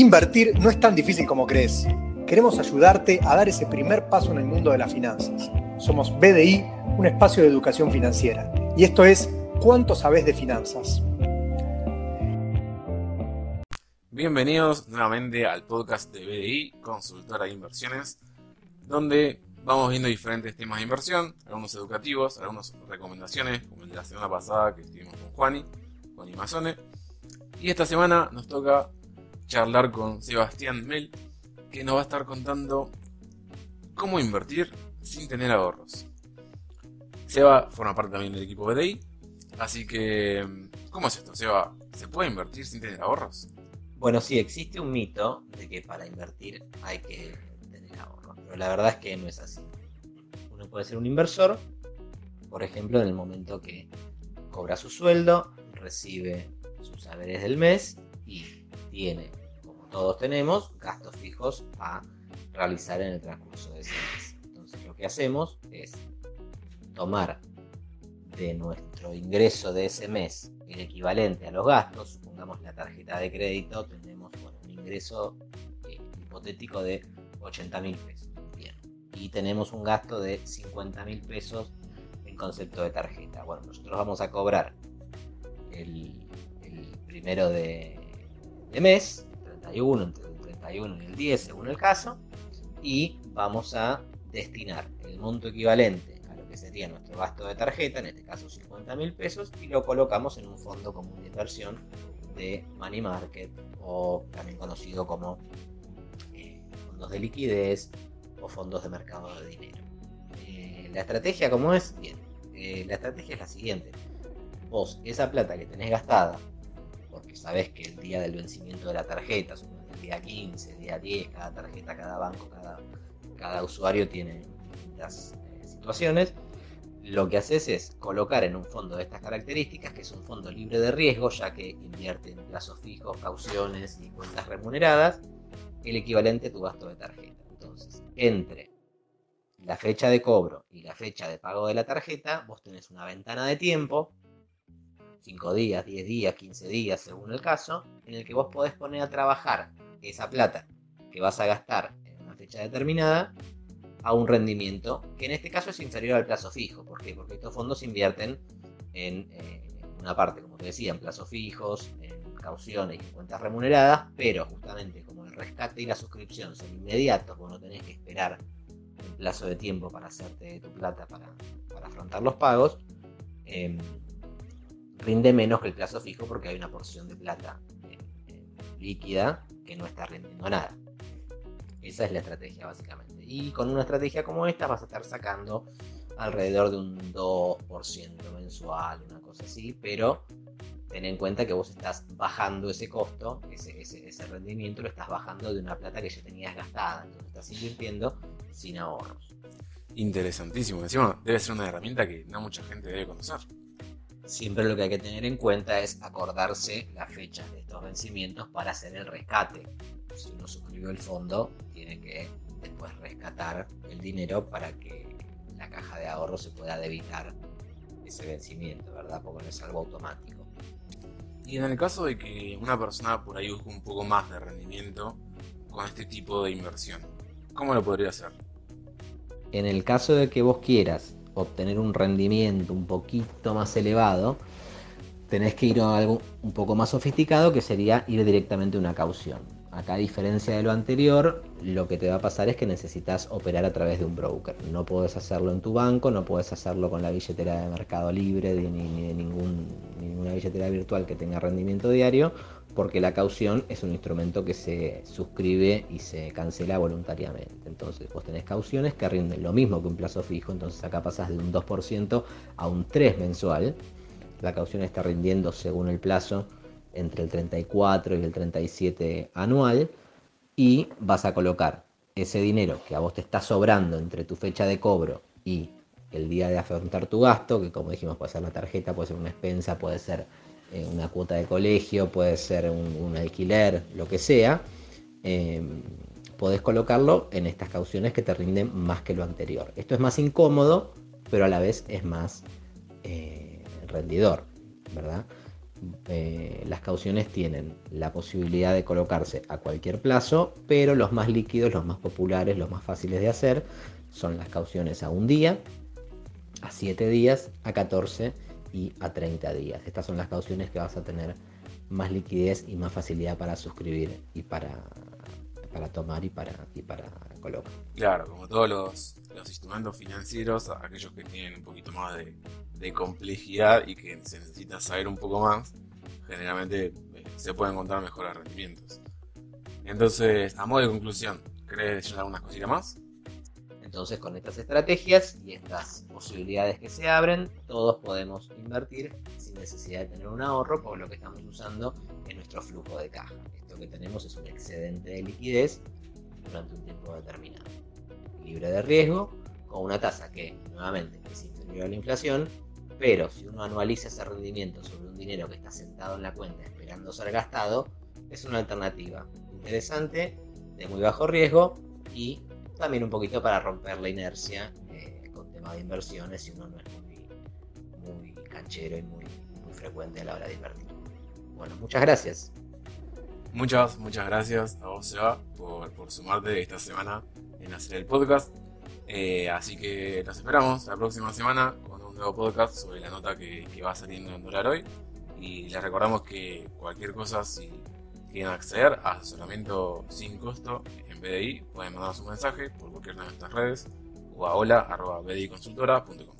Invertir no es tan difícil como crees. Queremos ayudarte a dar ese primer paso en el mundo de las finanzas. Somos BDI, un espacio de educación financiera. Y esto es ¿Cuánto sabes de finanzas? Bienvenidos nuevamente al podcast de BDI, Consultora de Inversiones, donde vamos viendo diferentes temas de inversión, algunos educativos, algunas recomendaciones, como el de la semana pasada que estuvimos con Juani, con Imazone. Y esta semana nos toca charlar con Sebastián Mel, que nos va a estar contando cómo invertir sin tener ahorros. Seba forma parte también del equipo BDI, así que, ¿cómo es esto, Seba? ¿Se puede invertir sin tener ahorros? Bueno, sí, existe un mito de que para invertir hay que tener ahorros, pero la verdad es que no es así. Uno puede ser un inversor, por ejemplo, en el momento que cobra su sueldo, recibe sus saberes del mes y tiene todos tenemos gastos fijos a realizar en el transcurso de ese mes. Entonces lo que hacemos es tomar de nuestro ingreso de ese mes el equivalente a los gastos, supongamos la tarjeta de crédito, tenemos un ingreso eh, hipotético de 80 mil pesos. Bien. Y tenemos un gasto de 50 mil pesos en concepto de tarjeta. Bueno, nosotros vamos a cobrar el, primero de, de mes entre el 31 y el 10 según el caso, y vamos a destinar el monto equivalente a lo que sería nuestro gasto de tarjeta, en este caso 50 mil pesos, y lo colocamos en un fondo común de inversión de money market o también conocido como eh, fondos de liquidez o fondos de mercado de dinero. Eh, la estrategia, ¿cómo es? Bien, eh, la estrategia es la siguiente. Vos, esa plata que tenés gastada porque sabes que el día del vencimiento de la tarjeta, el día 15, el día 10, cada tarjeta, cada banco, cada, usuario tiene distintas eh, situaciones. Lo que haces es colocar en un fondo de estas características, que es un fondo libre de riesgo, ya que invierte en plazos fijos, cauciones y cuentas remuneradas, el equivalente a tu gasto de tarjeta. Entonces, entre la fecha de cobro y la fecha de pago de la tarjeta, vos tenés una ventana de tiempo 5 días, 10 días, 15 días, según el caso, en el que vos podés poner a trabajar esa plata que vas a gastar en una fecha determinada a un rendimiento que en este caso es inferior al plazo fijo. ¿Por qué? Porque estos fondos invierten en eh, una parte, como te decía, en plazos fijos, en cauciones y en cuentas remuneradas, pero justamente como el rescate y la suscripción son inmediatos, vos no tenés que esperar un plazo de tiempo para hacerte tu plata para, afrontar los pagos. Em, rinde menos que el plazo fijo porque hay una porción de plata líquida que no está rindiendo nada. Esa es la estrategia básicamente. Y con una estrategia como esta vas a estar sacando alrededor de un 2% mensual, una cosa así, pero ten en cuenta que vos estás bajando ese costo, ese, ese, rendimiento lo estás bajando de una plata que ya tenías gastada, entonces estás invirtiendo sin ahorros. Interesantísimo, encima debe ser una herramienta que no mucha gente debe conocer siempre lo que hay que tener en cuenta es acordarse las fechas de estos vencimientos para hacer el rescate. Si uno suscribió el fondo, tiene que después rescatar el dinero para que la caja de ahorro se pueda debitar ese vencimiento, ¿verdad? Porque no es algo automático. Y en el caso de que una persona por ahí busque un poco más de rendimiento con este tipo de inversión, ¿cómo lo podría hacer? En el caso de que vos quieras obtener un rendimiento un poquito más elevado, tenés que ir a algo un poco más sofisticado que sería ir directamente a una caución. Acá a diferencia de lo anterior, lo que te va a pasar es que necesitas operar a través de un broker. No puedes hacerlo en tu banco, no puedes hacerlo con la billetera de Mercado Libre ni, de ninguna billetera virtual que tenga rendimiento diario, porque la caución es un instrumento que se suscribe y se cancela voluntariamente. Entonces vos tenés cauciones que rinden lo mismo que un plazo fijo, entonces acá pasas de un 2% a un 3% mensual. La caución está rindiendo según el plazo entre el 34 y el 37 anual y vas a colocar ese dinero que a vos te está sobrando entre tu fecha de cobro y el día de afrontar tu gasto, que como dijimos puede ser la tarjeta, puede ser una expensa, puede ser eh, una cuota de colegio, puede ser un, alquiler, lo que sea, em, podés colocarlo en estas cauciones que te rinden más que lo anterior. Esto es más incómodo, pero a la vez es más eh, rendidor, ¿verdad? Eh, las cauciones tienen la posibilidad de colocarse a cualquier plazo, pero los más líquidos, los más populares, los más fáciles de hacer son las cauciones a un día, a 7 días, a 14 y a 30 días. Estas son las cauciones que vas a tener más liquidez y más facilidad para suscribir y para, para tomar y para, y para colocar. Claro, como todos los, los instrumentos financieros, aquellos que tienen un poquito más de, de complejidad y que se necesita saber un poco más, generalmente eh, se pueden encontrar mejores rendimientos. Entonces, a modo de conclusión, ¿querés decir algunas cositas más? Entonces, con estas estrategias y estas posibilidades que se abren, todos podemos invertir sin necesidad de tener un ahorro, por lo que estamos usando en nuestro flujo de caja. Esto que tenemos es un excedente de liquidez durante un tiempo determinado. Libre de riesgo, con una tasa que, nuevamente, es inferior a la inflación, pero si uno anualiza ese rendimiento sobre un dinero que está sentado en la cuenta esperando ser gastado, es una alternativa interesante, de muy bajo riesgo y también un poquito para romper la inercia eh, con temas de inversiones si uno no es canchero y muy, muy frecuente a la hora de invertir. Bueno, muchas gracias. Muchas, muchas gracias a vos, Seba, por, por sumarte esta semana en hacer el podcast. Eh, así que nos esperamos la próxima semana con un nuevo podcast sobre la nota que, que va saliendo en dólar hoy. Y les recordamos que cualquier cosa, si quieren acceder a asesoramiento sin costo en BDI, pueden mandarnos un mensaje por cualquiera de nuestras redes o a hola.bdiconsultora.com.